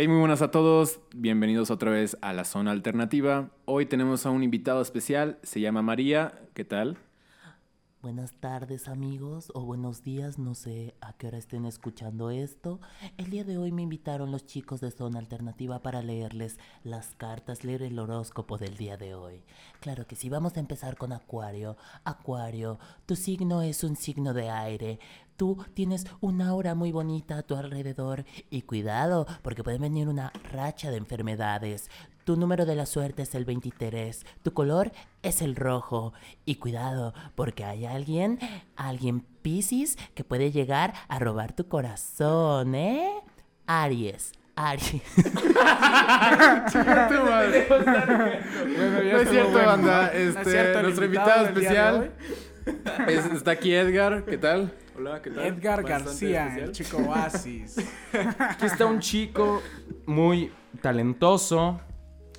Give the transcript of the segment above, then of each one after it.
Hey, muy buenas a todos. Bienvenidos otra vez a la zona alternativa. Hoy tenemos a un invitado especial. Se llama María. ¿Qué tal? Buenas tardes amigos o buenos días, no sé a qué hora estén escuchando esto. El día de hoy me invitaron los chicos de Zona Alternativa para leerles las cartas, leer el horóscopo del día de hoy. Claro que sí, vamos a empezar con Acuario. Acuario, tu signo es un signo de aire. Tú tienes una aura muy bonita a tu alrededor y cuidado porque puede venir una racha de enfermedades. Tu número de la suerte es el 23. Tu color es el rojo. Y cuidado, porque hay alguien, alguien Piscis, que puede llegar a robar tu corazón, ¿eh? Aries. Aries. bueno, ya no es cierto, banda. Este, nuestro invitado especial está aquí Edgar. ¿Qué tal? Hola, ¿qué tal? Edgar García, el chico Oasis. Aquí está un chico muy talentoso,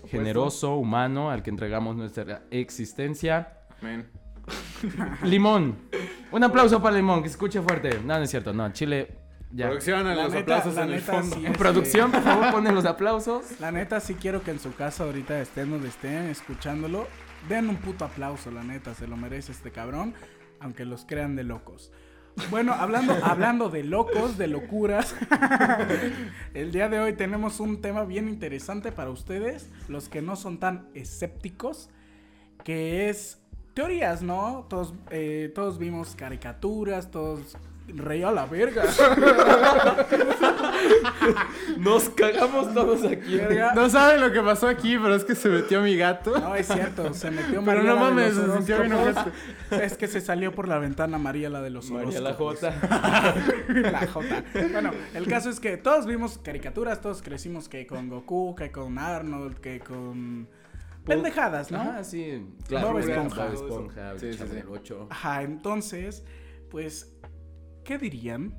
generoso, humano, al que entregamos nuestra existencia. Limón. Un aplauso para Limón, que se escuche fuerte. No, no es cierto, no, Chile. Ya. Producción, a los aplausos en el fondo. en producción, por favor, ponen los aplausos. La neta, sí quiero que en su casa ahorita estén donde estén escuchándolo. Den un puto aplauso, la neta, se lo merece este cabrón, aunque los crean de locos. Bueno, hablando, hablando de locos, de locuras, el día de hoy tenemos un tema bien interesante para ustedes, los que no son tan escépticos, que es teorías, ¿no? Todos, eh, todos vimos caricaturas, todos Rey a la verga. Nos cagamos todos aquí. No saben lo que pasó aquí, pero es que se metió mi gato. No, es cierto, se metió Pero no mames, se sintió bien Es que se salió por la ventana María, la de los María la Jota. la Jota. Bueno, el caso es que todos vimos caricaturas, todos crecimos que con Goku, que con Arnold, que con pendejadas, ¿no? Ah, sí. Claro, Bob Esponja. Esponja, sí, sí, sí. 8. Ajá, entonces, pues ¿Qué dirían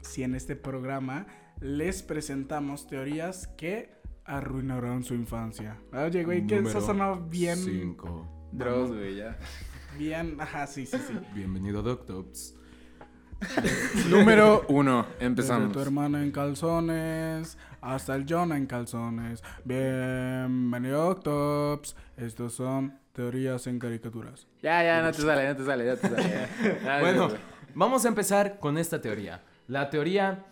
si en este programa les presentamos teorías que arruinarán su infancia? Oye, güey, que eso sonó bien. Cinco. Dross, güey, ya. Bien, ajá, sí, sí, sí. Bienvenido, Doctops. Número uno, empezamos. Desde tu hermana en calzones hasta el Jonah en calzones. Bienvenido, Doctops. Estos son teorías en caricaturas. Ya, ya, no te sale, no te sale, ya te sale. bueno. Vamos a empezar con esta teoría. La teoría...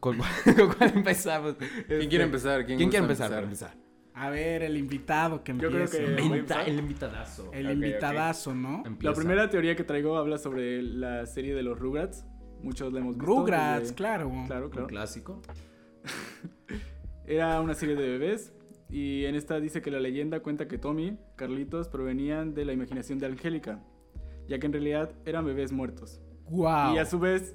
¿Con, cuál empezamos? ¿Quién quiere empezar? ¿Quién, quiere empezar? empezar? A ver, el invitado que empieza. Yo creo que el invitadazo. El invitadazo, ¿no? La primera teoría que traigo habla sobre la serie de los Rugrats. Muchos la hemos visto. Rugrats, claro. Claro, claro. Un clásico. Era una serie de bebés y en esta dice que la leyenda cuenta que Tommy, Carlitos provenían de la imaginación de Angélica, ya que en realidad eran bebés muertos. Y a su vez,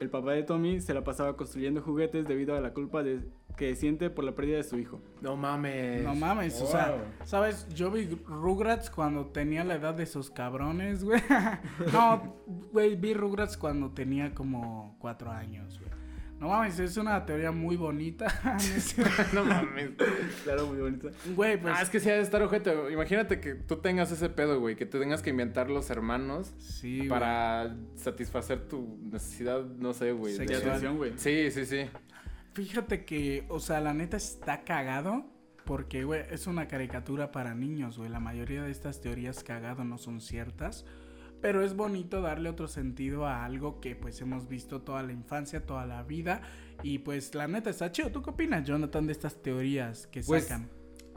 el papá de Tommy se la pasaba construyendo juguetes debido a la culpa de, que siente por la pérdida de su hijo. No mames. No mames, o sea, ¿sabes? Yo vi Rugrats cuando tenía la edad de esos cabrones, güey. no, güey, vi Rugrats cuando tenía como cuatro años, güey. No mames, es una teoría muy bonita. no mames. Claro, muy bonita. Güey, pues. Ah, es que si ha de estar objeto. Imagínate que tú tengas ese pedo, güey. Que te tengas que inventar los hermanos. Sí, Para satisfacer tu necesidad, no sé, güey. De atención, güey. Sí, sí, sí. Fíjate que, o sea, la neta está cagado. Porque, güey, es una caricatura para niños, güey. La mayoría de estas teorías cagado no son ciertas. Pero es bonito darle otro sentido a algo que pues hemos visto toda la infancia, toda la vida. Y pues la neta está chido. ¿Tú qué opinas, Jonathan, de estas teorías que pues, sacan?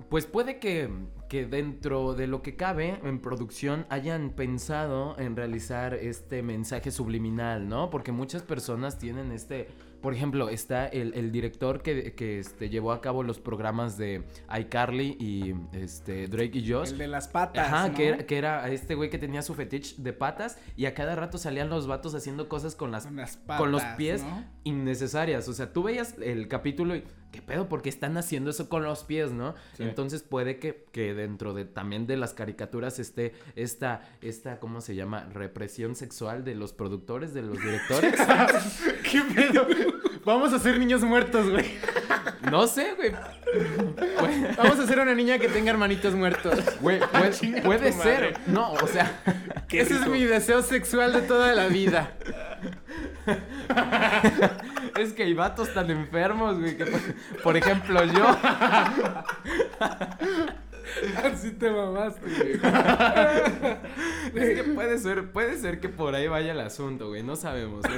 Pues puede que, que dentro de lo que cabe en producción hayan pensado en realizar este mensaje subliminal, ¿no? Porque muchas personas tienen este por ejemplo, está el, director que, que este, llevó a cabo los programas de iCarly y este, Drake y Josh. El de las patas. Ajá, que, era, que era este güey que tenía su fetiche de patas y a cada rato salían los vatos haciendo cosas con las, con, los pies innecesarias. O sea, tú veías el capítulo y ¿qué pedo? Porque están haciendo eso con los pies, ¿no? Entonces puede que, que, dentro de también de las caricaturas esté esta, esta, ¿cómo se llama? Represión sexual de los productores, de los directores. ¿Qué pedo? Vamos a ser niños muertos, güey. No sé, güey. Vamos a hacer una niña que tenga hermanitos muertos. Güey, puede, puede ser. No, o sea. Ese es mi deseo sexual de toda la vida. es que hay vatos tan enfermos, güey, que por ejemplo yo Así te mamaste, güey. es que puede ser, puede ser que por ahí vaya el asunto, güey. No sabemos.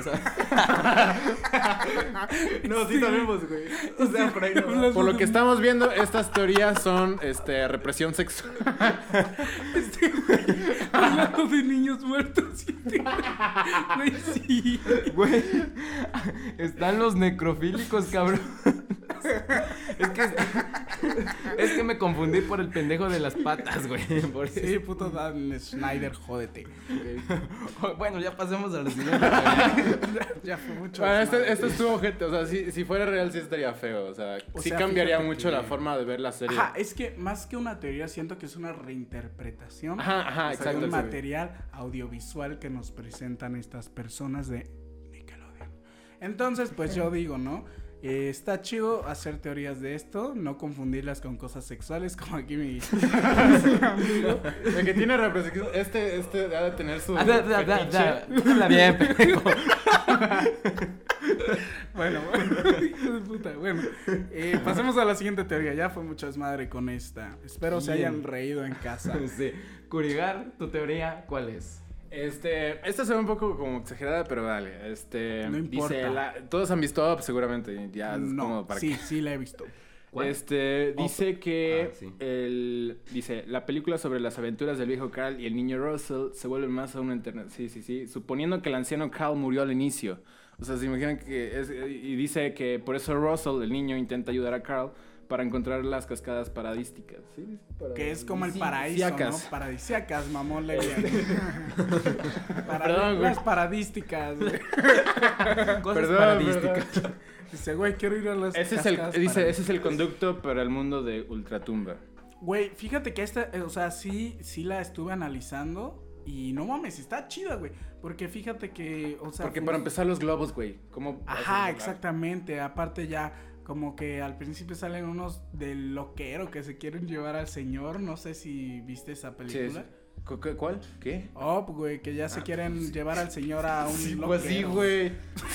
No, sí, sabemos, güey. O sea, por ahí no. Por lo que estamos viendo, estas teorías son este represión sexual. Este güey, hablando de niños muertos. Güey, sí. Güey, están los necrofílicos, cabrón. Es que, es que me confundí por el pendejo de las patas, güey. sí, puto Dan Schneider, jódete. bueno, ya pasemos a la siguiente. ya, fue mucho. Bueno, este, esto estuvo gente. O sea, si, si, fuera real, sí estaría feo. O sea, sí cambiaría mucho la forma de ver la serie. Ajá, es que más que una teoría, siento que es una reinterpretación. Ajá, ajá, exacto. De un material audiovisual que nos presentan estas personas de Nickelodeon. Entonces, pues yo digo, ¿no? Eh, está chido hacer teorías de esto, no confundirlas con cosas sexuales, como aquí mi, amigo. El que tiene representación, este, este ha de tener su. Da, da, da, da, bien, bueno, bueno, de puta. Bueno, eh, pasemos a la siguiente teoría. Ya fue mucho desmadre con esta. Espero se hayan reído en casa. Sí. Curigar, tu teoría, ¿cuál es? Este, esta se ve un poco como exagerada, pero vale. Este, no importa. todos han visto seguramente, ya no, para sí, sí la he visto. Este, dice que ah, el, dice, la película sobre las aventuras del viejo Carl y el niño Russell se vuelve más a una internet. Sí, sí, sí. Suponiendo que el anciano Carl murió al inicio. O sea, se imaginan que es, y dice que por eso Russell, el niño, intenta ayudar a Carl para encontrar las cascadas paradísticas. ¿sí? Que es como el paraíso, ¿no? Paradisíacas, mamón Perdón, güey. Las paradísticas, Cosas paradísticas. Dice, güey, quiero ir a las ese es el, Dice, ese es el conducto para el mundo de Ultratumba. Güey, fíjate que esta, eh, o sea, sí, sí la estuve analizando y no mames, está chida, güey. Porque fíjate que, o sea... Porque para empezar los globos, güey. ¿Cómo Ajá, exactamente. Aparte ya como que al principio salen unos del loquero que se quieren llevar al señor. No sé si viste esa película. ¿Cuál? ¿Qué? Oh, güey, que ya se ah, quieren pues llevar al señor a un sí, Pues sí, güey.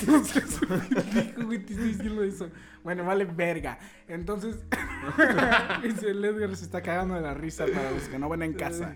Bueno, vale verga. Entonces, el Edgar se está cagando de la risa para los que no ven en casa.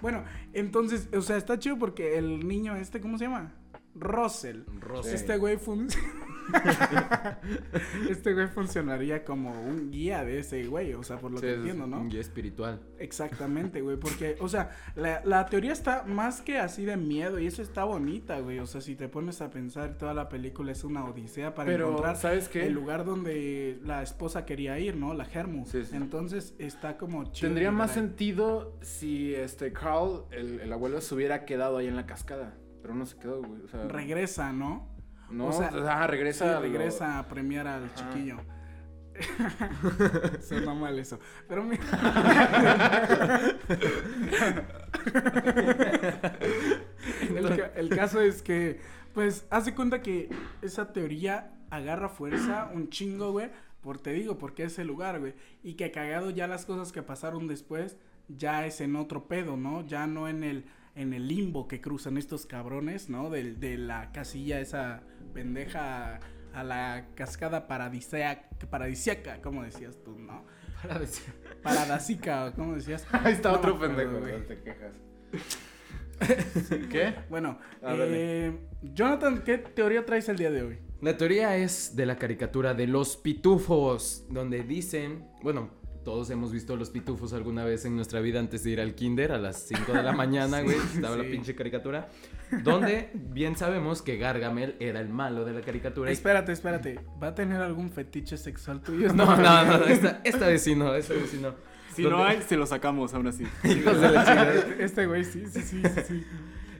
Bueno, entonces, o sea, está chido porque el niño este, ¿cómo se llama? Russell. Russell. Este güey funciona este güey funcionaría como un guía de ese güey, o sea, por lo que entiendo, ¿no? Un guía espiritual. Exactamente, güey, porque, o sea, la, teoría está más que así de miedo y eso está bonita, güey, o sea, si te pones a pensar, toda la película es una odisea para encontrar ¿sabes qué? el lugar donde la esposa quería ir, ¿no? La Germu. Entonces está como chido. Tendría más sentido si este Carl, el, el abuelo, se hubiera quedado ahí en la cascada. Pero no se quedó, güey. O sea, Regresa, ¿no? No, o sea, regresa. regresa a premiar al chiquillo. Suena mal eso. Pero mira. el, el, caso es que, pues, hace cuenta que esa teoría agarra fuerza un chingo, güey. Por te digo, porque es el lugar, güey. Y que cagado ya las cosas que pasaron después, ya es en otro pedo, ¿no? Ya no en el, en el limbo que cruzan estos cabrones, ¿no? De, de la casilla esa pendeja a la cascada paradisíaca, paradisiaca, como decías tú, ¿no? Paradisiaca, ¿cómo decías? Ahí está otro pendejo, te quejas. ¿Qué? Bueno, eh, Jonathan, ¿qué teoría traes el día de hoy? La teoría es de la caricatura de los pitufos, donde dicen, bueno, todos hemos visto los pitufos alguna vez en nuestra vida antes de ir al kinder a las 5 de la mañana, güey. estaba la pinche caricatura. Donde bien sabemos que Gargamel era el malo de la caricatura. Espérate, espérate. ¿Va a tener algún fetiche sexual tuyo? No, no, no. Esta, esta vez sí no. Esta vez sí no. Si no hay, se lo sacamos aún así. Este güey sí, sí, sí, sí.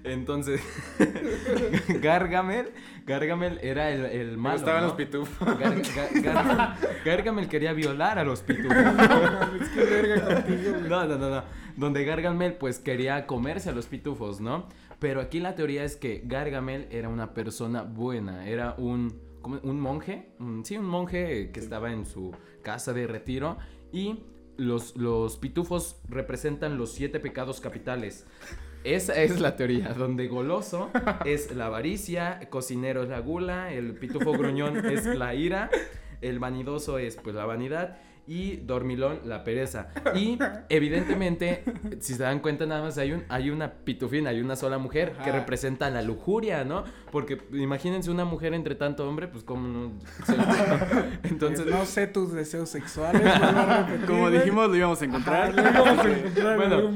Entonces, Gargamel, Gargamel era el, el malo. estaban los pitufos. Gargamel quería violar a los pitufos. no, no, no, no. Donde Gargamel pues quería comerse a los pitufos, ¿no? Pero aquí la teoría es que Gargamel era una persona buena, era un, un monje, sí, un monje que estaba en su casa de retiro y los, los pitufos representan los siete pecados capitales. Esa es la teoría, donde goloso es la avaricia, cocinero es la gula, el pitufo gruñón es la ira, el vanidoso es pues la vanidad y dormilón la pereza. Y evidentemente, si se dan cuenta nada más hay un hay una pitufina, hay una sola mujer que representa la lujuria, ¿no? Porque imagínense una mujer entre tanto hombre, pues como no Entonces, no sé tus deseos sexuales, como dijimos lo íbamos a encontrar. bueno,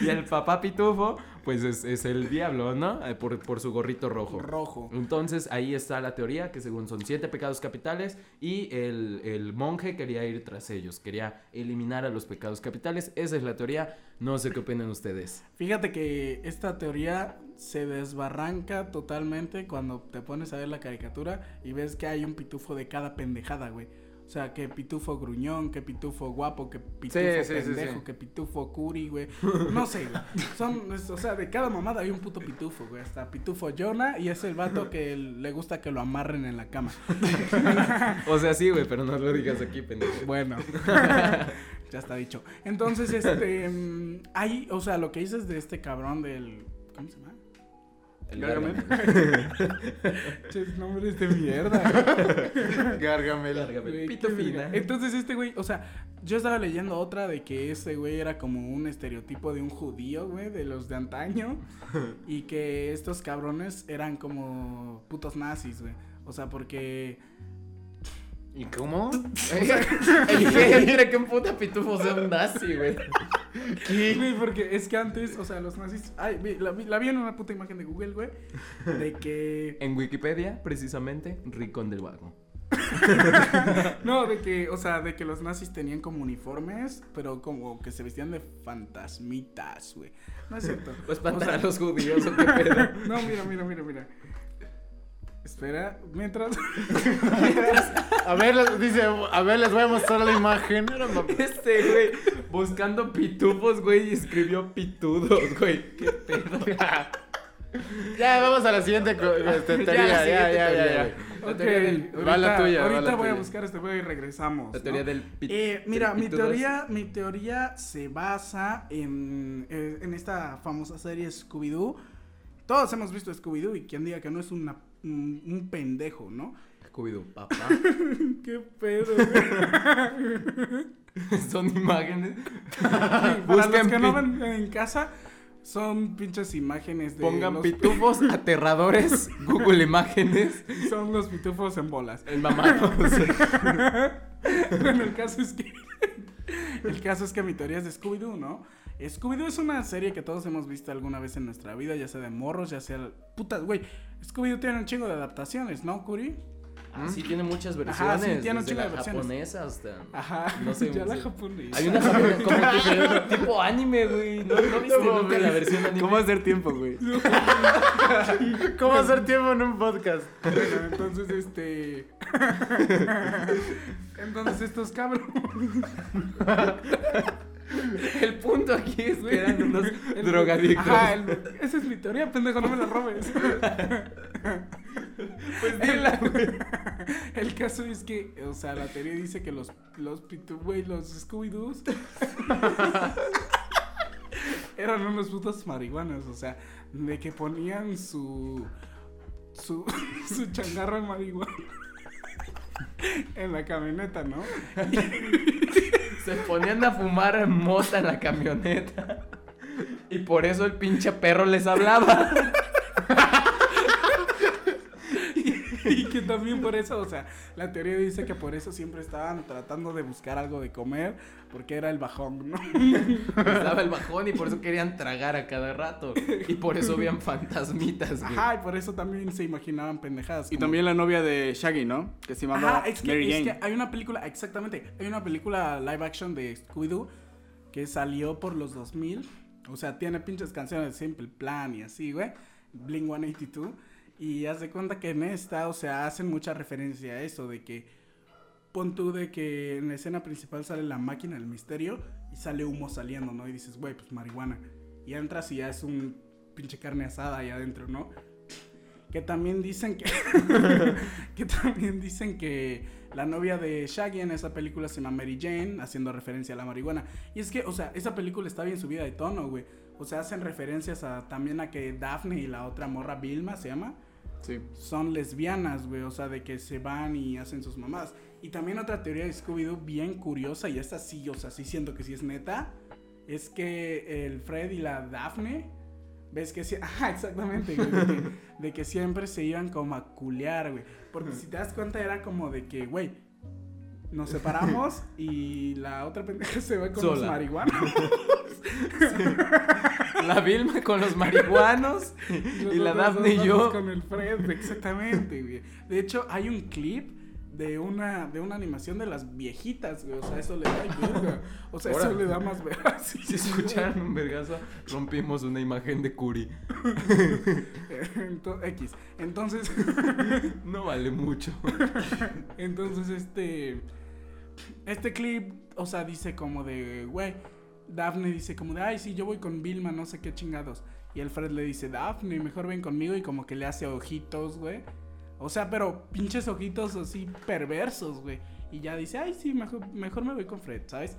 y el papá pitufo pues es, el diablo, ¿no? Eh, por, su gorrito rojo. Rojo. Entonces ahí está la teoría, que según son siete pecados capitales y el, monje quería ir tras ellos, quería eliminar a los pecados capitales. Esa es la teoría, no sé qué opinan ustedes. Fíjate que esta teoría se desbarranca totalmente cuando te pones a ver la caricatura y ves que hay un pitufo de cada pendejada, güey. O sea, que pitufo gruñón, que pitufo guapo, que pitufo pendejo, que pitufo curi, güey. No sé, güey. Son, o sea, de cada mamada hay un puto pitufo, güey. Hasta pitufo Jonah y es el vato que le gusta que lo amarren en la cama. o sea, sí, güey, pero no lo digas aquí, pendejo. Bueno. ya está dicho. Entonces, este, mm, hay, o sea, lo que dices de este cabrón del, ¿cómo se llama? El Gargamel. nombres de mierda. Gargamel. Gargamel. Pito fina. Entonces este güey, o sea, yo estaba leyendo otra de que ese güey era como un estereotipo de un judío, güey, de los de antaño. y que estos cabrones eran como putos nazis, güey. O sea, porque ¿Y cómo? Entre que un puta pitufo sea un nazi, güey. ¿Qué? porque es que antes, o sea, los nazis. Ay, la, la, vi en una puta imagen de Google, güey. De que. En Wikipedia, precisamente, Ricón del Vago. no, de que, o sea, de que los nazis tenían como uniformes, pero como que se vestían de fantasmitas, güey. No es cierto. Pues para a los judíos o qué pedo. no, mira, mira, mira, mira. Espera, mientras. A ver, dice, a ver, les voy a mostrar la imagen. Este, güey, buscando pitufos, güey, y escribió pitudos, güey. Qué pedo. Ya, vamos a la siguiente este, teoría. Ya, ya, ya, ya. Ok, va la tuya. Ahorita voy a buscar este güey y regresamos. La teoría del eh, Mira, mi teoría, mi teoría se basa en, eh, en esta famosa serie Scooby-Doo. Todos hemos visto Scooby-Doo y quien diga que no es una un, pendejo, ¿no? Scooby-Doo, papá. Qué pedo, Son imágenes. Para los que no ven en casa, son pinches imágenes de. Pongan pitufos aterradores, Google Imágenes. Son los pitufos en bolas. En mamados. bueno, el caso es que. el caso es que mi teoría es de Scooby-Doo, ¿no? Scooby-Doo es una serie que todos hemos visto alguna vez en nuestra vida, ya sea de morros, ya sea. Puta, güey. Scooby-Doo tiene un chingo de adaptaciones, ¿no, Curi? Ah, sí, tiene muchas versiones. Ajá, sí, tiene versiones. japonesa hasta. Ajá, no sé. ya la japonesa. Hay una japonesa como tipo anime, güey. No, no viste nunca la versión anime. ¿Cómo hacer tiempo, güey? ¿Cómo hacer tiempo en un podcast? Bueno, entonces, este. entonces, estos cabros. El punto aquí es que eran unos drogadictos. Ajá, esa es mi teoría, pendejo, no me la robes. pues dila, güey. El caso es que, o sea, la teoría dice que los, los güey, los Scooby-Doos eran unos putos marihuanos, o sea, de que ponían su, su, su changarro en marihuana en la camioneta, ¿no? Se ponían a fumar mota en la camioneta. Y por eso el pinche perro les hablaba. y que también por eso, o sea, la teoría dice que por eso siempre estaban tratando de buscar algo de comer, porque era el bajón, ¿no? Estaba el bajón y por eso querían tragar a cada rato. Y por eso veían fantasmitas, güey. Ajá, y por eso también se imaginaban pendejadas. Y también la novia de Shaggy, ¿no? Que se llamaba Ajá, es que, Es que hay una película, exactamente, hay una película live action de Scooby-Doo que salió por los 2000. O sea, tiene pinches canciones de Simple Plan y así, güey. Bling 182. Y haz de cuenta que en esta, o sea, hacen mucha referencia a eso, de que pon tú de que en la escena principal sale la máquina del misterio y sale humo saliendo, ¿no? Y dices, güey, pues marihuana. Y entras y ya es un pinche carne asada ahí adentro, ¿no? Que también dicen que. que también dicen que la novia de Shaggy en esa película se llama Mary Jane, haciendo referencia a la marihuana. Y es que, o sea, esa película está bien subida de tono, güey. o sea, hacen referencias a, también a que Daphne y la otra morra Vilma se llama. Sí. Son lesbianas, güey, o sea, de que se van y hacen sus mamás. Y también otra teoría de Scooby-Doo bien curiosa, y esta sí, o sea, sí siento que sí es neta, es que el Fred y la Daphne, ves que sí, ah, exactamente, güey, de, que, siempre se iban como a culear, güey. Porque si te das cuenta era como de que, güey, nos separamos y la otra pendeja se va con los marihuanos. La Vilma con los marihuanos y la Daphne y yo. Con el Fred, exactamente, güey. De hecho, hay un clip de una, de una animación de las viejitas, güey. O sea, eso le da verga. O sea, eso le da más verga. si escucharon un vergazo, rompimos una imagen de Curi. X. Entonces. no vale mucho. Entonces, este. Este clip, o sea, dice como de, güey. Daphne dice como de, ay, sí, yo voy con Vilma, no sé qué chingados. Y Alfred le dice, Daphne, mejor ven conmigo. Y como que le hace ojitos, güey. O sea, pero pinches ojitos así perversos, güey. Y ya dice, ay, sí, mejor, mejor me voy con Fred, ¿sabes?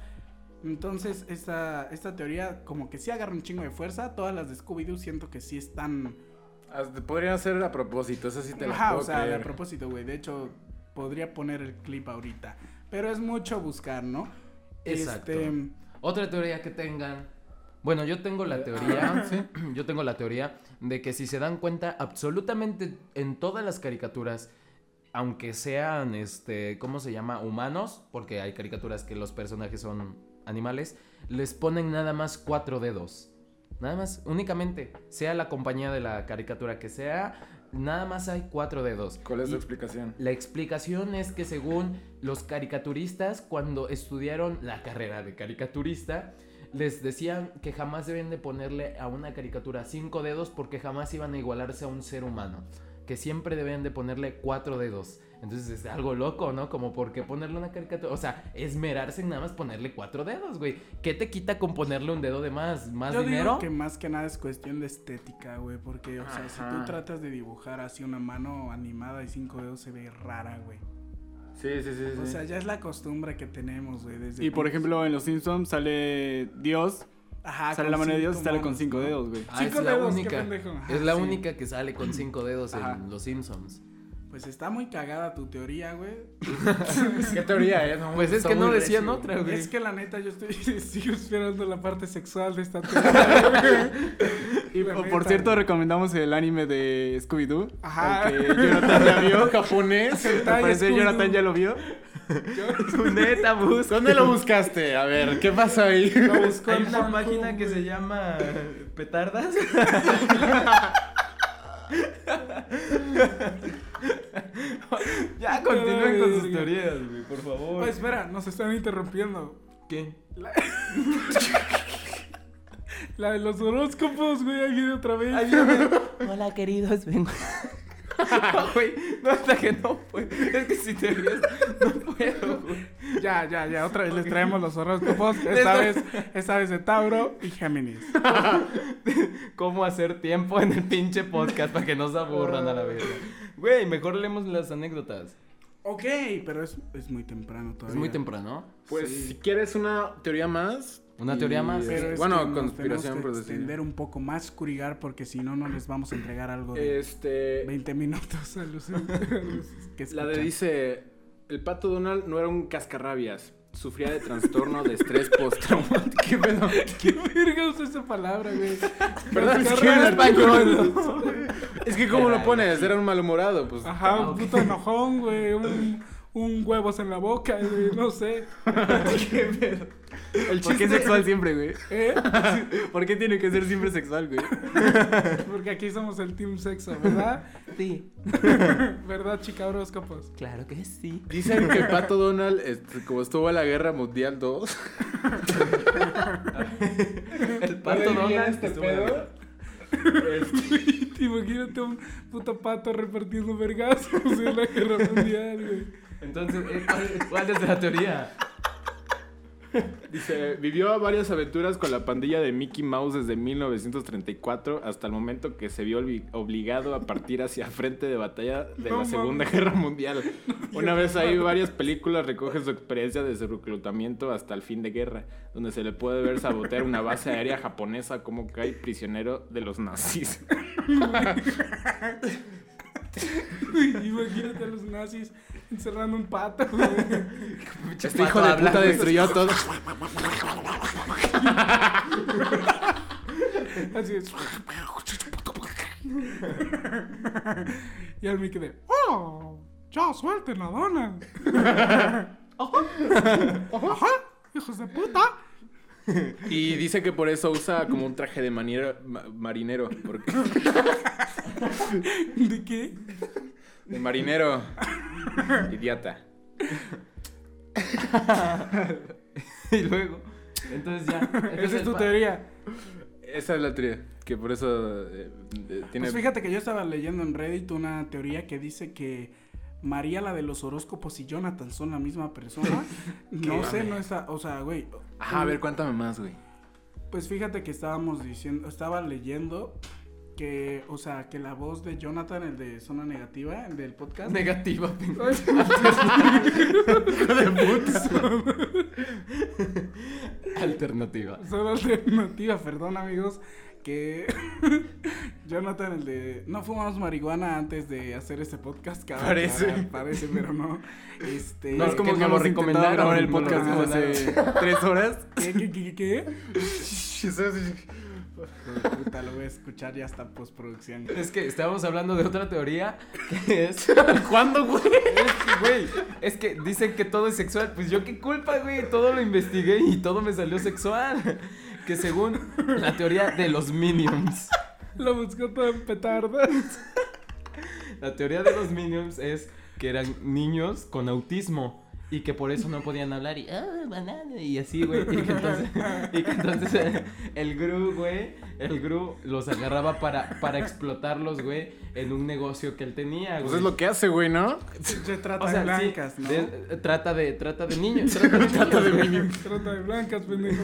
Entonces, esta, esta teoría como que sí agarra un chingo de fuerza. Todas las de Scooby-Doo siento que sí están... Podrían ser a propósito, eso sí te lo Ajá, o sea, a propósito, güey. De hecho, podría poner el clip ahorita. Pero es mucho buscar, ¿no? Exacto. Este... Otra teoría que tengan bueno, yo tengo la teoría, yo tengo la teoría de que si se dan cuenta, absolutamente en todas las caricaturas, aunque sean, este, ¿cómo se llama? Humanos, porque hay caricaturas que los personajes son animales, les ponen nada más cuatro dedos. Nada más, únicamente, sea la compañía de la caricatura que sea, nada más hay cuatro dedos. ¿Cuál es la explicación? La explicación es que según los caricaturistas, cuando estudiaron la carrera de caricaturista, les decían que jamás deben de ponerle a una caricatura cinco dedos porque jamás iban a igualarse a un ser humano. Que siempre deben de ponerle cuatro dedos. Entonces es algo loco, ¿no? Como por qué ponerle una caricatura. O sea, esmerarse en nada más ponerle cuatro dedos, güey. ¿Qué te quita con ponerle un dedo de más? ¿Más Yo dinero? Digo que más que nada es cuestión de estética, güey. Porque, o sea, si tú tratas de dibujar así una mano animada y cinco dedos se ve rara, güey. Sí, sí, sí. O sea, ya es la costumbre que tenemos, güey. Desde y por ejemplo, en Los Simpsons sale Dios. Ajá, sale la mano de Dios y sale con cinco dedos, güey. Ah, es la única. es la única que sale con cinco dedos en Los Simpsons. Pues está muy cagada tu teoría, güey. ¿Qué teoría, eh? pues es que no decían otra, güey. Es que la neta yo estoy sigo esperando la parte sexual de esta teoría. y por cierto, recomendamos el anime de Scooby-Doo. Ajá. Que Jonathan ya vio, japonés. Parece Jonathan ya lo vio. Yo, neta, bus. ¿Dónde lo buscaste? A ver, ¿qué pasó ahí? Lo buscó en una página que se llama Petardas. ya continúen con sus teorías, güey, por favor. espera, nos están interrumpiendo. ¿Qué? La, de los horóscopos, güey, ahí viene otra vez. Hola, queridos, vengo. güey, no, hasta que no puedo. Es que si te ríes, no puedo, güey. Ya, ya, ya, otra vez les traemos los horóscopos. Esta vez, esta vez de Tauro y Géminis. ¿Cómo hacer tiempo en el pinche podcast para que no se aburran a la vez? Güey, mejor leemos las anécdotas. Ok, pero es, es muy temprano todavía. Es muy temprano. Pues si quieres una teoría más, una teoría más. bueno, conspiración por extender un poco más Curigar porque si no, no les vamos a entregar algo de este... 20 minutos a los, La de dice, el pato Donald no era un cascarrabias. Sufría de trastorno de estrés postraumático. ¿Qué pedo? ¿Qué verga usa esa palabra, güey? Es que en español. es que como lo pones, era un malhumorado, pues. Ajá, un puto enojón, güey. Un, un huevos en la boca, güey. No sé. ¿Qué pedo? El ¿Por qué sexual siempre, güey? ¿Eh? ¿Por qué tiene que ser siempre sexual, güey? Porque aquí somos el team sexo, ¿verdad? Sí. ¿Verdad, chica horóscopos? Claro que sí. Dicen que Pato Donald, este, como estuvo en la Guerra Mundial 2... el Pato Donald este pedo... Imagínate un puto pato repartiendo vergazos en la guerra mundial, güey. Entonces, ¿cuál es la teoría? Dice, vivió varias aventuras con la pandilla de Mickey Mouse desde 1934 hasta el momento que se vio obligado a partir hacia frente de batalla de la Segunda Guerra Mundial. Una vez ahí, varias películas recogen su experiencia desde reclutamiento hasta el fin de guerra, donde se le puede ver sabotear una base aérea japonesa como cae prisionero de los nazis. Imagínate a los nazis encerrando un pato, Este hijo de puta destruyó todo. Así es. y al Mickey de, ¡Oh! ¡Ya suelten la dona! ¡Ajá! ¡Hijos de puta! Y dice que por eso usa como un traje de marinero. Porque... ¿De qué? De marinero. Idiota. y luego. Entonces ya. Esa es tu teoría. Esa es la teoría. Que por eso eh, eh, tiene. Pues fíjate que yo estaba leyendo en Reddit una teoría que dice que María, la de los horóscopos, y Jonathan son la misma persona. no sé, no está. O sea, güey. Ajá, a ver, cuéntame más, güey. Pues fíjate que estábamos diciendo. Estaba leyendo que, o sea, que la voz de Jonathan, el de Zona Negativa, el del podcast. Negativa, Alternativa. Zona alternativa, perdón amigos. Que Jonathan, el de. No fumamos marihuana antes de hacer este podcast. parece. parece, pero no. Este, no es como que, nos recomendaron el podcast hace tres horas. ¿Qué, qué, qué, qué? Puta, lo voy a escuchar ya hasta postproducción. Es que estábamos hablando de otra teoría que es. ¿Cuándo, güey? Es que, güey, es que dicen que todo es sexual. Pues yo qué culpa, güey. Todo lo investigué y todo me salió sexual. Que según la teoría de los Minions. Lo buscó todo en petardas. La teoría de los Minions es que eran niños con autismo y que por eso no podían hablar y, ah, banana, y así, güey. Y que entonces, y que entonces el Gru, güey, el Gru los agarraba para, para explotarlos, güey, en un negocio que él tenía, güey. Pues es lo que hace, güey, ¿no? Se trata de blancas, ¿no? trata de, trata de niños. Trata de, trata de niños. Trata de blancas, pendejo.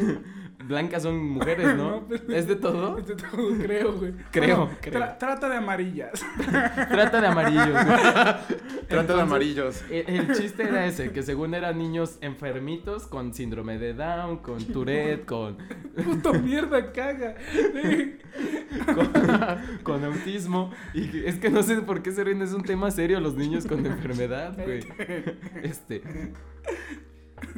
Blancas son mujeres, ¿no? ¿Es de todo? Es de todo, creo, güey. Creo, creo. trata de amarillas. trata de amarillos, güey. Trata de amarillos. El, chiste era ese, que según eran niños enfermitos con síndrome de Down, con Tourette, con... Puto mierda, caga. con, autismo. Y es que no sé por qué se ríen, es un tema serio los niños con enfermedad, güey. Este...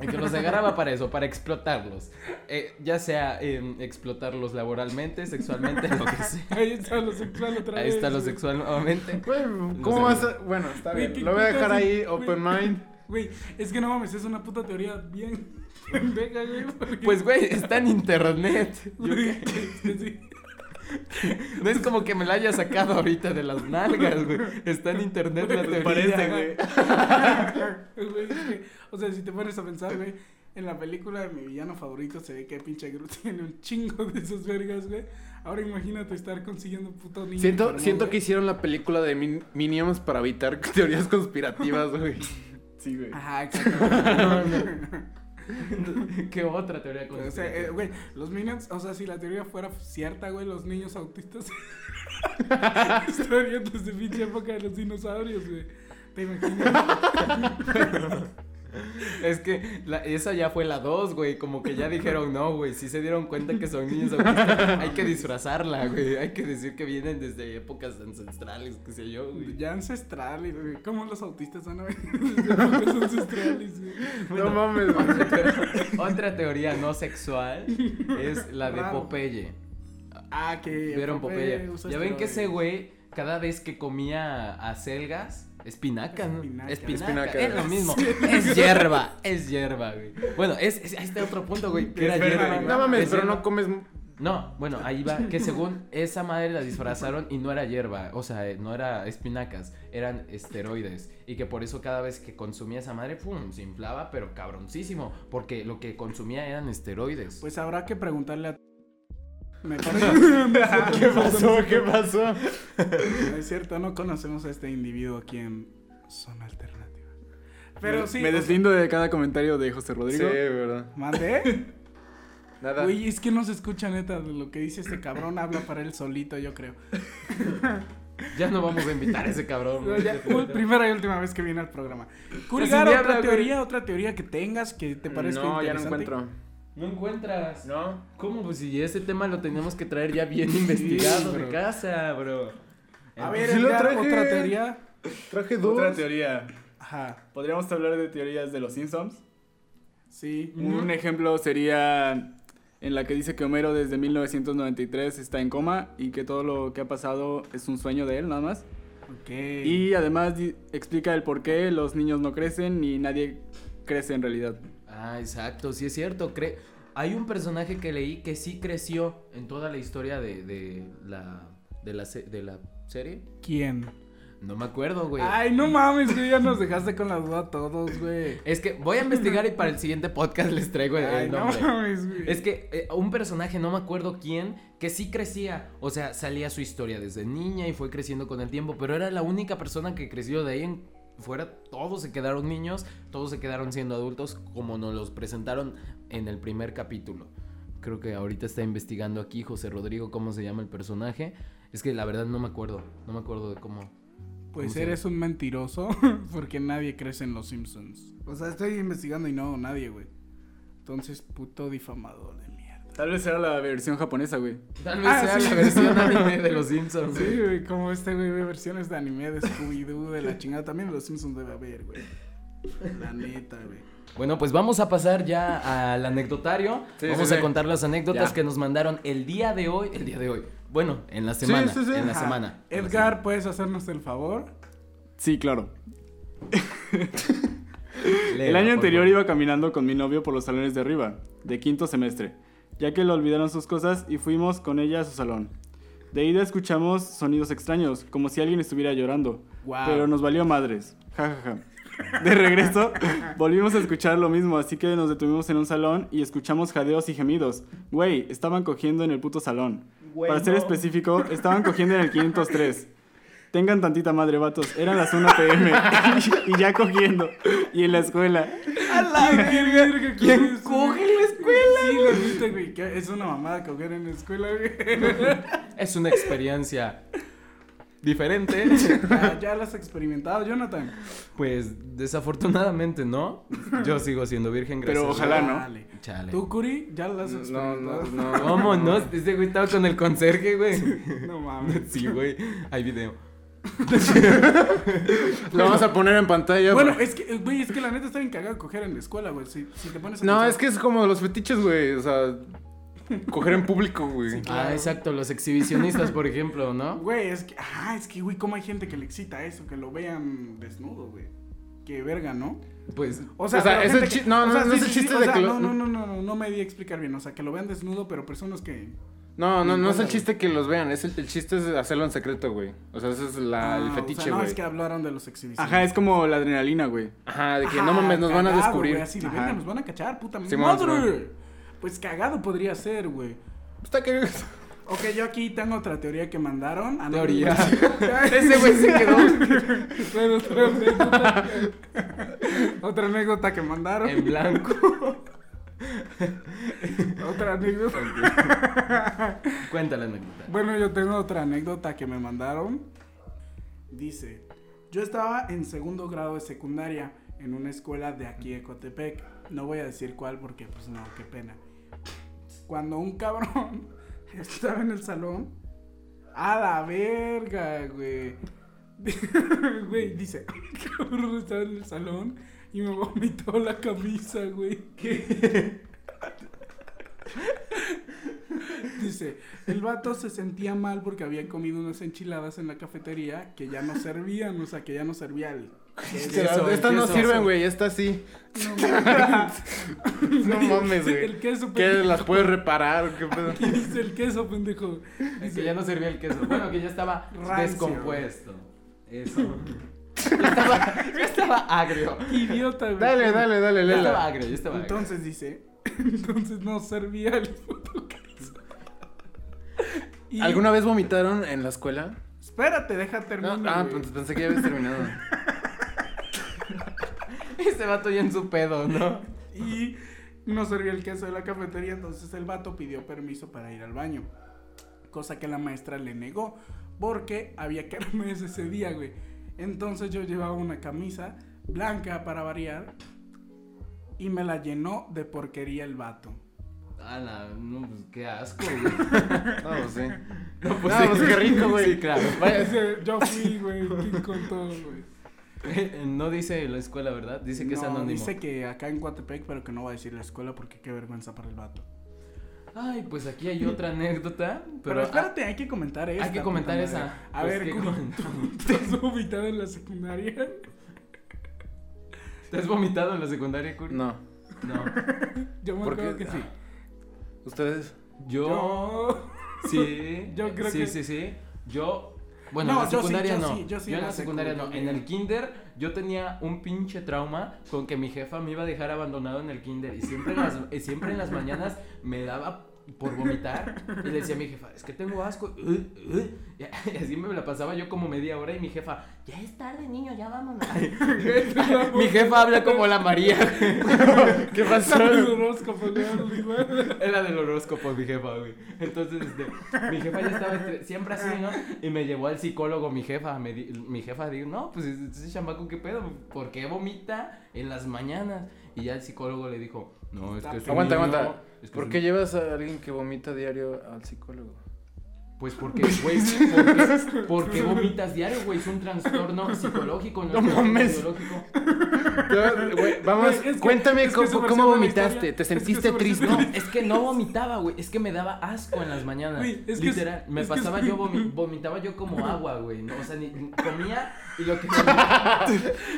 Y que los agarraba para eso, para explotarlos. Eh, ya sea explotarlos laboralmente, sexualmente, lo que sea. Ahí está lo sexual otra vez. Ahí está lo sexual nuevamente. Bueno, ¿cómo vas a...? Bueno, está bien. Lo voy a dejar ahí, open mind. Güey, es que no mames, es una puta teoría bien güey. Pues, güey, está en internet. sí. No es como que me la haya sacado ahorita de las nalgas, güey. Está en internet la teoría. Parece, güey. o sea, si te pones a pensar, güey, en la película de mi villano favorito se ve que pinche Groot tiene un chingo de esas vergas, güey. Ahora imagínate estar consiguiendo puto niño. Siento, siento que hicieron la película de Minions para evitar teorías conspirativas, güey. Sí, güey. Ajá, exacto. ¿Qué otra teoría O sea, eh, güey, los Minions, o sea, si la teoría fuera cierta, güey, los niños autistas estarían desde pinche época de los dinosaurios, güey. ¿Te imaginas? Es que esa ya fue la 2, güey. Como que ya dijeron, no, güey. Si se dieron cuenta que son niños autistas, hay que disfrazarla, güey. Hay que decir que vienen desde épocas ancestrales, qué sé yo, güey. Ya ancestrales, güey. ¿Cómo los autistas van a venir desde épocas ancestrales, güey? no mames, güey. Otra teoría no sexual es la de Popeye. Ah, que. Vieron Popeye. Ya ven que ese güey, cada vez que comía acelgas Espinaca, ¿no? Espinaca. Es lo mismo. Es hierba. Es hierba, güey. Bueno, es, es, este otro punto, güey. Que era hierba. No mames, pero no comes. No, bueno, ahí va. Que según esa madre la disfrazaron y no era hierba. O sea, no era espinacas. Eran esteroides. Y que por eso cada vez que consumía esa madre, pum, se inflaba, pero cabroncísimo. Porque lo que consumía eran esteroides. Pues habrá que preguntarle a ¿Qué pasó? ¿Qué pasó? es cierto, no conocemos a este individuo aquí en Zona Alternativa. Pero sí. Me deslindo de cada comentario de José Rodrigo. Sí, verdad. ¿Mande? Nada. Güey, es que no se escucha neta de lo que dice este cabrón. Habla para él solito, yo creo. Ya no vamos a invitar a ese cabrón. Ya, primera y última vez que viene al programa. Curigar, otra teoría, otra teoría que tengas que te parezca No, ya no interesante. encuentro. No encuentras. No. ¿Cómo? Pues si ese tema lo teníamos que traer ya bien investigado de casa, bro. A ver, Sí lo Edgar, traje. otra teoría. Traje dos. Otra teoría. Ajá, Podríamos hablar de teorías de los Simpsons. sí. Un ejemplo sería en la que dice que Homero desde 1993 está en coma y que todo lo que ha pasado es un sueño de él, nada más. Ok. Y además explica el por qué los niños no crecen ni nadie crece en realidad. Ah, exacto, sí es cierto. Cre Hay un personaje que leí que sí creció en toda la historia de, de la, de, la, se- de la serie. ¿Quién? No me acuerdo, güey. Ay, no mames, güey, ya nos dejaste con la duda a todos, güey. Es que voy a investigar y para el siguiente podcast les traigo el, Ay, el no nombre. mames, güey. Es que eh, un personaje, no me acuerdo quién, que sí crecía. O sea, salía su historia desde niña y fue creciendo con el tiempo, pero era la única persona que creció de ahí en fuera. Todos se quedaron niños, todos se quedaron siendo adultos, como nos los presentaron en el primer capítulo. Creo que ahorita está investigando aquí José Rodrigo cómo se llama el personaje. Es que la verdad no me acuerdo, no me acuerdo de cómo. Pues ¿Cómo se eres un mentiroso porque nadie crece en los Simpsons. O sea, estoy investigando y no, nadie, güey. Entonces, puto difamador mierda. Tal vez era la versión japonesa, güey. Tal vez Ah, sea sí. la versión anime de los Simpsons. Sí, güey, como este güey ve versiones de anime de Scooby-Doo, de la chingada. También los Simpsons debe haber, güey. La neta, güey. Bueno, pues vamos a pasar ya al anecdotario. Sí, vamos sí, a sí. contar las anécdotas Ya. que nos mandaron el día de hoy. El día de hoy. Bueno, en la semana. sí, sí. En la semana. la Edgar, ¿puedes hacernos el favor? Sí, claro. El año anterior favor. iba caminando con mi novio por los salones de arriba, de quinto semestre, ya que le olvidaron sus cosas y fuimos con ella a su salón. De ida escuchamos sonidos extraños, como si alguien estuviera llorando, pero nos valió madres. Ja, ja, ja. De regreso, volvimos a escuchar lo mismo, así que nos detuvimos en un salón y escuchamos jadeos y gemidos. Güey, estaban cogiendo en el puto salón. Para ser específico, estaban cogiendo en el 503. Tengan tantita madre, vatos. Eran las 1 pm. y ya cogiendo. Y en la escuela. ¡A la verga! ¿Quién coge en la escuela? Sí, lo viste, güey. Es una mamada coger en la escuela, güey. Es una experiencia diferente. Ya, ya lo has experimentado, Jonathan. pues desafortunadamente no. Yo sigo siendo virgen, gracias. Pero ojalá, ¿no? Dale. Chale. ¿Tú, Curi? ¿Ya lo has No, experimentado? no, no. ¿Cómo no? Ese güey estaba con el conserje, güey. No mames. Sí, güey. Hay video. Lo vamos a poner en pantalla. Bueno, güey. es que, güey, es que la neta está bien cagado coger en la escuela, güey. Si, si te pones a No, pensar- es que es como los fetiches, güey. O sea, coger en público, güey. Ah, exacto. Los exhibicionistas, por ejemplo, ¿no? Güey, es que, ah, es que, güey, cómo hay gente que le excita eso, que lo vean desnudo, güey. Qué verga, ¿no? Pues O sea, O sea, ese que- no, o no, sea, no sí, es el sí, sí, chiste o de sea, que lo- No, no, no, no, no me di a explicar bien. O sea, que lo vean desnudo, pero personas que. No, no, no es el chiste que los vean. Es el, el chiste es hacerlo en secreto, güey. O sea, ese es la, Ah, el o fetiche, sea, no, güey. es que hablaron de los exhibicionistas. Ajá, es como la adrenalina, güey. Ajá, de que Ajá, no mames, nos van a cagado, descubrir. güey, así de, Ajá. verga, nos van a cachar, puta Simón, madre. Pues cagado podría ser, güey. Está que... Ok, yo aquí tengo otra teoría que mandaron. Ah, Teoría. Ese güey se quedó. Bueno, otra anécdota. otra anécdota que mandaron. en blanco. Otra anécdota. Cuenta la anécdota. Bueno, yo tengo otra anécdota que me mandaron. Dice, yo estaba en segundo grado de secundaria en una escuela de aquí de Cotepec. No voy a decir cuál porque pues no, qué pena. Cuando un cabrón estaba en el salón, a la verga, güey. Güey, dice, cabrón estaba en el salón y me vomitó la camisa, güey. Dice, el vato se sentía mal porque había comido unas enchiladas en la cafetería que ya no servían, o sea, que ya no servía el... queso, Estas no sirven, güey. Esta sí. No, No mames, güey. El queso, ¿Qué pendejo. las puedes reparar? ¿Qué pedo? Aquí dice el queso, pendejo. Es que ya no servía el queso. Bueno, que ya estaba Rancio. descompuesto. Eso. Estaba, agrio. Qué idiota, güey. Dale, dale, dale, Ya estaba lela. agrio, ya estaba agrio. Entonces dice, entonces no servía el puto queso. Y- ¿Alguna vez vomitaron en la escuela? Espérate, deja No, terminar. ah, güey. pues pensé que ya habías terminado. Ese vato ya en su pedo, ¿no? y no servía el queso de la cafetería, entonces el vato pidió permiso para ir al baño. Cosa que la maestra le negó, porque había kermés ese día, güey. Entonces yo llevaba una camisa blanca para variar y me la llenó de porquería el vato. Ah, no, pues qué asco, güey. no, pues sí. No, pues, no, pues qué rico, güey. Sí, claro. Yo fui, güey, con todo, güey. No dice la escuela, ¿verdad? Dice que es anónimo. dice que acá en Coatepec, pero que no va a decir la escuela porque qué vergüenza para el vato. Ay, pues aquí hay otra anécdota. Pero, espérate, hay que comentar esa. Hay que comentar esa. A pues, ver, ¿tú has vomitado en la secundaria? ¿Te has vomitado en la secundaria, Kurt? No. No. Yo me acuerdo que sí. ¿Ustedes? Yo. Sí. Yo creo que. Sí, sí, sí. Yo bueno, en la secundaria no. yo, en la secundaria no. En el kinder yo tenía un pinche trauma con que mi jefa me iba a dejar abandonado en el kinder y siempre en las, siempre en las mañanas me daba por vomitar y le decía a mi jefa, es que tengo asco. Y así me la pasaba yo como media hora y mi jefa, ya es tarde, niño, ya vámonos. mi jefa habla como la María. ¿Qué pasó? Era del horóscopo, Era del horóscopo mi jefa, güey. Entonces, este, mi jefa ya estaba siempre así, ¿no? Y me llevó al psicólogo mi jefa. mi jefa dijo, no, pues ese chamaco, ¿qué pedo? ¿Por qué vomita en las mañanas? Y ya el psicólogo le dijo, no, es que... Aguanta, aguanta. ¿Por qué llevas a alguien que vomita diario al psicólogo? Pues porque, güey, porque, vomitas diario, güey, es un trastorno psicológico, no, no mames. vamos, cuéntame cómo, vomitaste, ¿te sentiste triste? No, es que no vomitaba, güey, es que me daba asco en las mañanas. Literal, me pasaba yo, vomitaba yo como agua, güey, ¿no? o sea, ni, comía y lo que...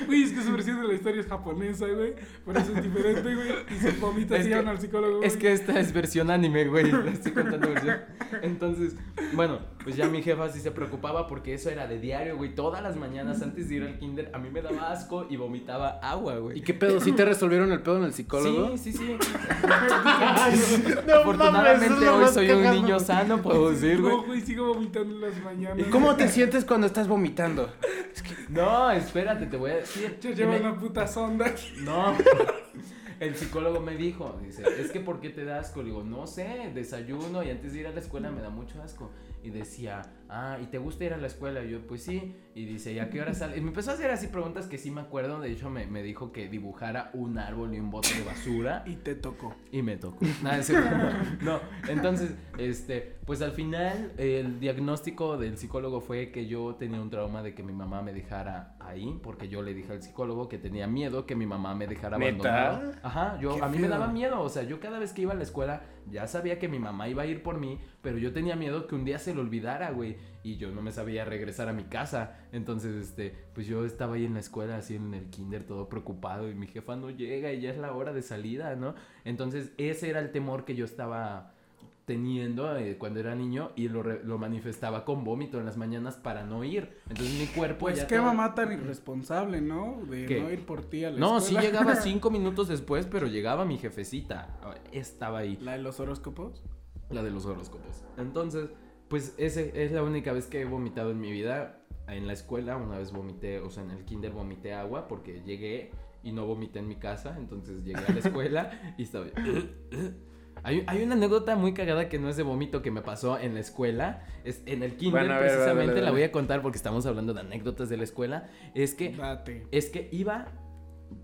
Güey, es que su versión de la historia es japonesa, güey, por eso es diferente, güey, y se vomita así al psicólogo, Es que esta es versión anime, güey, la estoy contando versión. Entonces... Bueno, pues ya mi jefa sí se preocupaba porque eso era de diario, güey. Todas las mañanas antes de ir al kinder, a mí me daba asco y vomitaba agua, güey. ¿Y qué pedo? ¿Sí te resolvieron el pedo en el psicólogo? Sí, sí, sí. Afortunadamente hoy soy un niño sano, puedo decir, güey. No, güey, sigo vomitando en las mañanas. ¿Y cómo te sientes cuando estás vomitando? No, espérate, te voy a decir. Yo llevo una puta sonda. No el psicólogo me dijo, dice, es que ¿por qué te da asco? Le digo, no sé, desayuno y antes de ir a la escuela me da mucho asco. Y decía, ah, ¿y te gusta ir a la escuela? Y yo, pues sí. Y dice, ¿y a qué hora sale? Y me empezó a hacer así preguntas que sí me acuerdo. De hecho, me, me dijo que dibujara un árbol y un bote de basura. y te tocó. Y me tocó. Nada, no, entonces, este, pues al final, el diagnóstico del psicólogo fue que yo tenía un trauma de que mi mamá me dejara ahí. Porque yo le dije al psicólogo que tenía miedo que mi mamá me dejara abandonado. Ajá, yo, a mí me daba miedo. O sea, yo cada vez que iba a la escuela ya sabía que mi mamá iba a ir por mí, pero yo tenía miedo que un día se lo olvidara, güey. Y yo no me sabía regresar a mi casa. Entonces, este, pues yo estaba ahí en la escuela, así en el kinder, todo preocupado. Y mi jefa no llega y ya es la hora de salida, ¿no? Entonces, ese era el temor que yo estaba teniendo eh, cuando era niño y lo, lo, manifestaba con vómito en las mañanas para no ir. Entonces mi cuerpo pues qué mamá tan irresponsable, ¿no? De no ir por ti a la No, sí llegaba cinco minutos después, pero llegaba mi jefecita. Estaba ahí. ¿La de los horóscopos? La de los horóscopos. Entonces, pues ese es la única vez que he vomitado en mi vida. En la escuela una vez vomité, o sea, en el kinder vomité agua porque llegué y no vomité en mi casa. Entonces llegué a la escuela y estaba... Hay, hay, una anécdota muy cagada que no es de vómito que me pasó en la escuela. Es en el kinder, precisamente, la voy a contar porque estamos hablando de anécdotas de la escuela. Es que. Es que iba.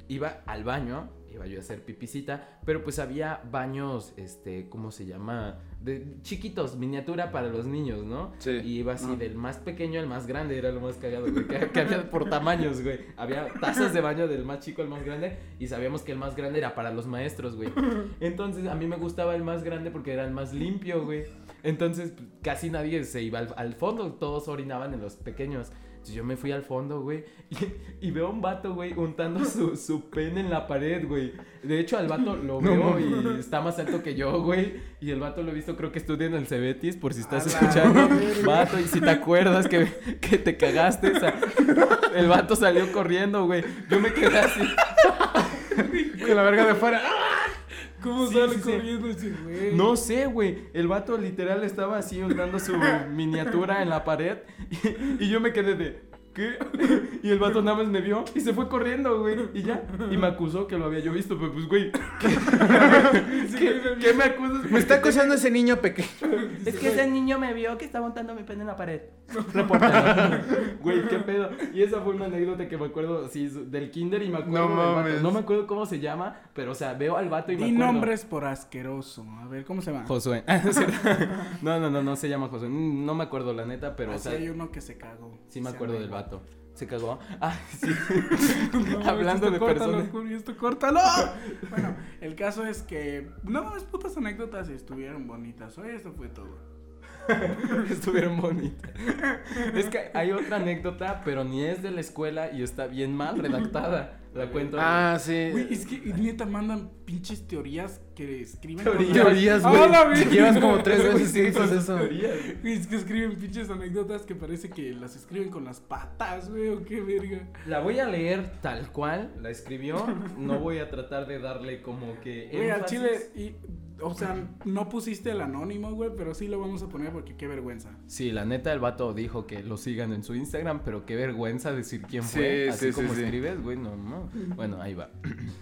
Iba al baño iba yo a hacer pipicita, pero pues había baños, este, ¿cómo se llama? De chiquitos, miniatura para los niños, ¿no? Sí. Y iba así del más pequeño al más grande, era lo más cagado, güey, que, había por tamaños, güey. Había tazas de baño del más chico al más grande y sabíamos que el más grande era para los maestros, güey. Entonces a mí me gustaba el más grande porque era el más limpio, güey. Entonces casi nadie se iba al fondo, todos orinaban en los pequeños yo me fui al fondo, güey, y, veo a un vato, güey, untando su, su pene en la pared, güey. De hecho, al vato lo veo y está más alto que yo, güey. Y el vato lo he visto, creo que estudia en el Cebetis, por si estás escuchando. Vato, y si te acuerdas que, que te cagaste, o sea, el vato salió corriendo, güey. Yo me quedé así. Con la verga de fuera. ¿Cómo sale corriendo ese güey? No sé, güey. El vato literal estaba así untando su miniatura en la pared y, yo me quedé de. ¿Qué? Y el vato nada más me vio y se fue corriendo, güey. Y ya. Y me acusó que lo había yo visto, pero pues, güey. ¿Qué, me acusas? Me está acusando ese niño pequeño. Es que ese niño me vio que está montando mi pene en la pared. Güey, qué pedo. Y esa fue una anécdota que me acuerdo así del kinder y me acuerdo no, del vato. No me acuerdo cómo se llama, pero o sea, veo al vato y me acuerdo. nombres por asqueroso. A ver, ¿cómo se llama? Josué. no, no, no, no se llama Josué. No me acuerdo la neta, pero o sea, hay uno que se cagó. Sí me acuerdo del vato. ¿Se cagó? Ah, sí. Hablando de personas. Esto córtalo. bueno, el caso es que. No, las putas anécdotas estuvieron bonitas. Hoy esto fue todo. Estuvieron bonitas. Es que hay otra anécdota, pero ni es de la escuela y está bien mal redactada. La cuento. Ah, sí. Güey, es que neta mandan pinches teorías que escriben. Teorías, güey. Llevas como tres veces escritos eso. es que escriben pinches anécdotas que parece que las escriben con las patas, güey, o qué verga. La voy a leer tal cual la escribió. No voy a tratar de darle como que. Güey, al chile. Y o sea, no pusiste el anónimo, güey, pero sí lo vamos a poner porque qué vergüenza. Sí, la neta, el vato dijo que lo sigan en su Instagram, pero qué vergüenza decir quién fue. así como escribes, güey, no, no. Bueno, ahí va.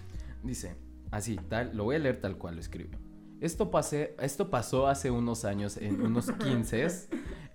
Dice, así, tal, lo voy a leer tal cual lo escribe. Esto, pasé, esto pasó hace unos años, en unos 15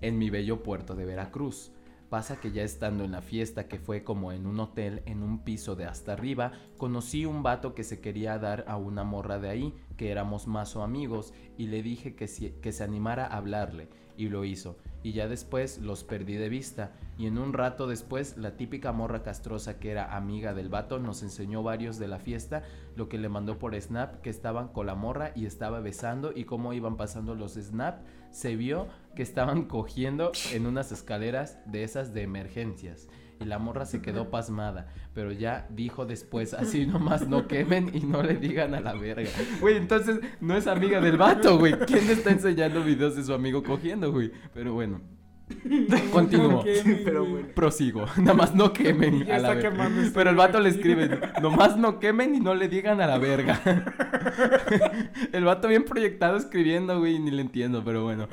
en mi bello puerto de Veracruz. Pasa que ya estando en la fiesta, que fue como en un hotel, en un piso de hasta arriba, conocí un vato que se quería dar a una morra de ahí, que éramos más o amigos, y le dije que, que se animara a hablarle, y lo hizo. Y ya después los perdí de vista, y en un rato después la típica morra castrosa que era amiga del vato nos enseñó varios de la fiesta, lo que le mandó por snap, que estaban con la morra y estaba besando, y cómo iban pasando los snap, se vio que estaban cogiendo en unas escaleras de esas de emergencias. Y la morra se quedó pasmada, pero ya dijo después, así nomás no quemen y no le digan a la verga. Güey, entonces no es amiga del vato, güey. ¿Quién está enseñando videos de su amigo cogiendo, güey? Pero bueno. Continúo. pero bueno. Prosigo. Nada más no quemen. A la verga. Pero el vato le escribe: Nomás no quemen y no le digan a la verga. el vato bien proyectado escribiendo, güey, ni le entiendo, pero bueno.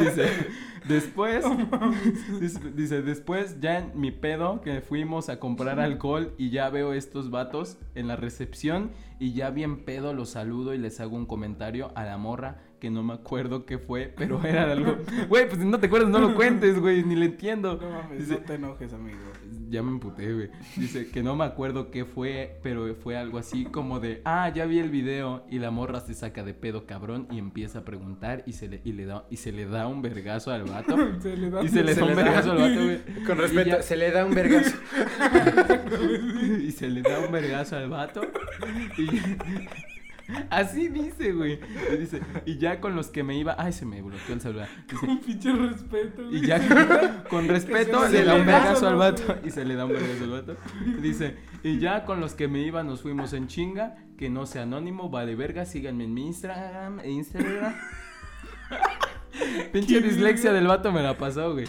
dice Después, dice, después ya en mi pedo que fuimos a comprar alcohol y ya veo estos vatos en la recepción y ya bien pedo los saludo y les hago un comentario a la morra que no me acuerdo qué fue, pero era algo. Güey, pues si no te acuerdas, no lo cuentes, güey, ni le entiendo. No mames, no te enojes, amigo. Ya me emputé, güey. Dice que no me acuerdo qué fue, pero fue algo así como de, ah, ya vi el video y la morra se saca de pedo cabrón y empieza a preguntar y se le, y le da y se le da un vergazo al vato. se le da, y se le da un vergazo al vato, güey. Con respeto, se le da un vergazo. y se le da un vergazo al vato. Y, Así dice, güey. Y dice, y ya con los que me iba. Ay, se me bloqueó el celular. Dice, con pinche respeto. Y ya con, respeto le da un vergazo al vato. Y se le da un vergazo al vato. Dice, y ya con los que me iba nos fuimos en chinga. Que no sea anónimo, vale verga. Síganme en mi Instagram. Instagram. Pinche dislexia del vato me la pasó, güey.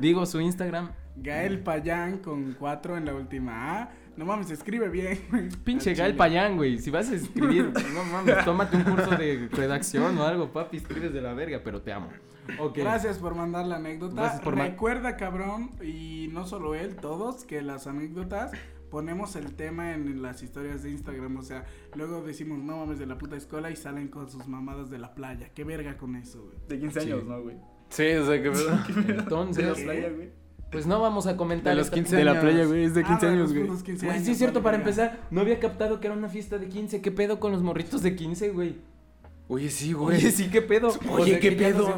Digo su Instagram. Gael Payán con cuatro en la última A. No mames, escribe bien, güey. Pinche Gael Payán, güey. Si vas a escribir, no mames, tómate un curso de redacción o algo, papi. Escribes de la verga, pero te amo. Gracias por mandar la anécdota. Recuerda, cabrón, y no solo él, todos, que las anécdotas ponemos el tema en las historias de Instagram. O sea, luego decimos, no mames, de la puta escuela y salen con sus mamadas de la playa. Qué verga con eso, güey. De 15 años, ¿no, güey? Sí, o sea, que Entonces. De la playa, güey. Pues no vamos a comentar. De los 15 De la playa, güey. Es de 15 ah, años, güey. sí, es cierto, para empezar. No había captado que era una fiesta de 15. ¿Qué pedo con los morritos de 15, güey? Oye, sí, güey. Oye, sí, ¿qué pedo? Oye, ¿qué pedo?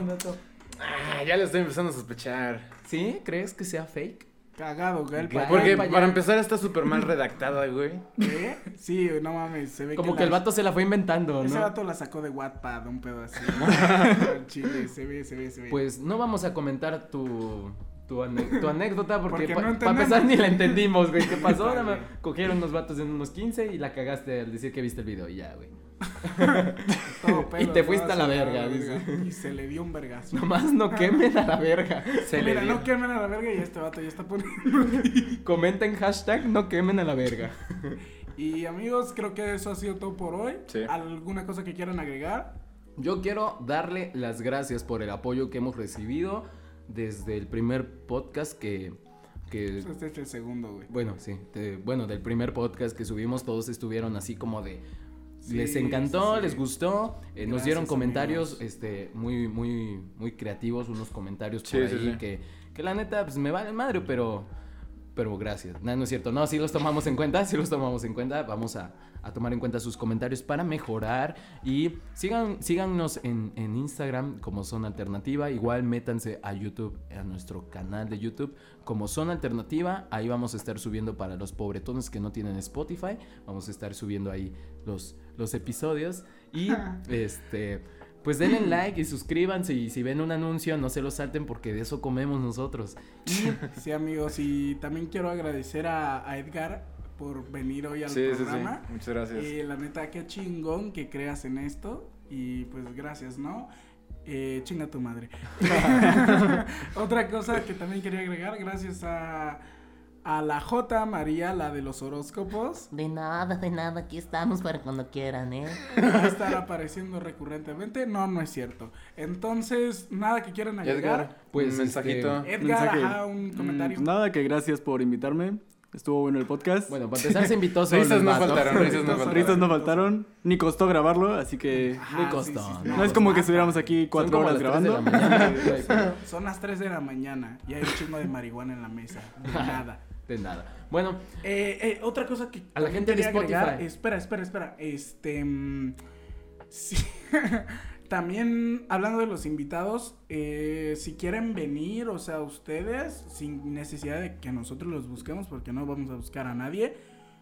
Ah, ya lo estoy empezando a sospechar. ¿Sí? ¿Crees que sea fake? Cagado, güey. Porque para empezar está súper mal redactada, güey. ¿Qué? Sí, no mames, se ve Como que, el vato se la fue inventando, ¿no? Ese vato la sacó de Wattpad, un pedo así. Chile, se ve, se ve, se ve. Pues no vamos a comentar tu tu, anécdota porque, para empezar ni la entendimos, güey. ¿Qué pasó? cogieron unos vatos en unos 15 y la cagaste al decir que viste el video y ya, güey. y te fuiste a la verga, dice. Y se le dio un vergazo. Nomás no quemen a la verga. Se Mira, no quemen a la verga y este vato ya está poniendo. Comenten hashtag no quemen a la verga. Y amigos, creo que eso ha sido todo por hoy. ¿Alguna cosa que quieran agregar? Yo quiero darle las gracias por el apoyo que hemos recibido desde el primer podcast que que... Este es el segundo, güey. Bueno, sí. bueno, del primer podcast que subimos todos estuvieron así como de... les encantó, les gustó, eh, nos dieron comentarios este muy muy muy creativos, unos comentarios por ahí que que la neta pues me vale madre, pero pero gracias. No, no es cierto. No, sí los tomamos en cuenta, sí los tomamos en cuenta. Vamos a, tomar en cuenta sus comentarios para mejorar. Y sigan, síganos en, Instagram como Son Alternativa. Igual métanse a YouTube, a nuestro canal de YouTube como Son Alternativa. Ahí vamos a estar subiendo para los pobretones que no tienen Spotify. Vamos a estar subiendo ahí los, los episodios. Y este pues denle like y suscríbanse y si ven un anuncio no se lo salten porque de eso comemos nosotros. Sí amigos y también quiero agradecer a, Edgar por venir hoy al programa. Sí, sí. Muchas gracias. Eh, la neta qué chingón que creas en esto y pues gracias, ¿no? Eh, chinga tu madre. Otra cosa que también quería agregar, gracias a a la J María, la de los horóscopos. De nada, de nada, aquí estamos para cuando quieran, ¿eh? Va a estar apareciendo recurrentemente. No, no es cierto. Entonces, nada que quieran agregar. Edgar, pues un mensajito. Este, Edgar, un comentario. Nada, que gracias por invitarme. Estuvo bueno el podcast. Bueno, para empezar se invitó solo. Risas no faltaron, risas no faltaron. Risas no faltaron. Ni costó grabarlo, así que... Ni costó. no, es como que estuviéramos aquí cuatro horas grabando. Son las 3 de la mañana y hay un chingo de marihuana en la mesa. nada. De nada. Bueno. Eh, eh, otra cosa que. A la gente de Spotify. espera, espera, espera. Este. Mm, sí. También hablando de los invitados, eh, si quieren venir, o sea, ustedes, sin necesidad de que nosotros los busquemos, porque no vamos a buscar a nadie,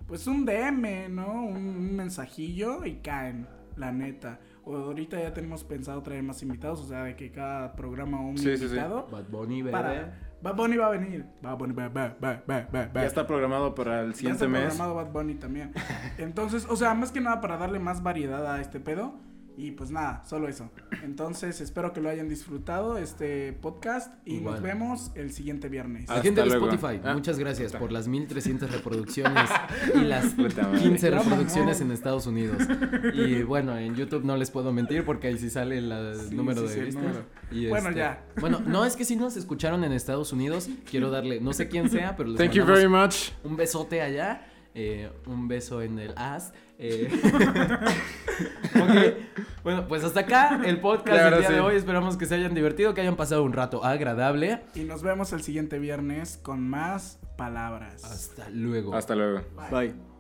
pues un DM, ¿no? Un, mensajillo y caen, la neta. O ahorita ya tenemos pensado traer más invitados, o sea, de que cada programa un invitado. Bad Bunny, para, Bad Bunny va a venir. Bad Bunny, va, va, va, va, Ya está programado para el siguiente mes. Ya está programado Bad Bunny también. Entonces, o sea, más que nada para darle más variedad a este pedo. Y pues nada, solo eso. Entonces, espero que lo hayan disfrutado este podcast y nos vemos el siguiente viernes. A la gente de Spotify, ah. muchas gracias por las 1300 reproducciones y las 15 reproducciones en Estados Unidos. Y bueno, en YouTube no les puedo mentir porque ahí sí sale el número de vistas. bueno, este, ya. Bueno, no es que si nos escucharon en Estados Unidos, quiero darle, no sé quién sea, pero les Thank you very much. un besote allá. Eh, un beso en el as. Eh, bueno, pues hasta acá el podcast del día de hoy. Esperamos que se hayan divertido, que hayan pasado un rato agradable. Y nos vemos el siguiente viernes con más palabras. Hasta luego. Hasta luego. Bye.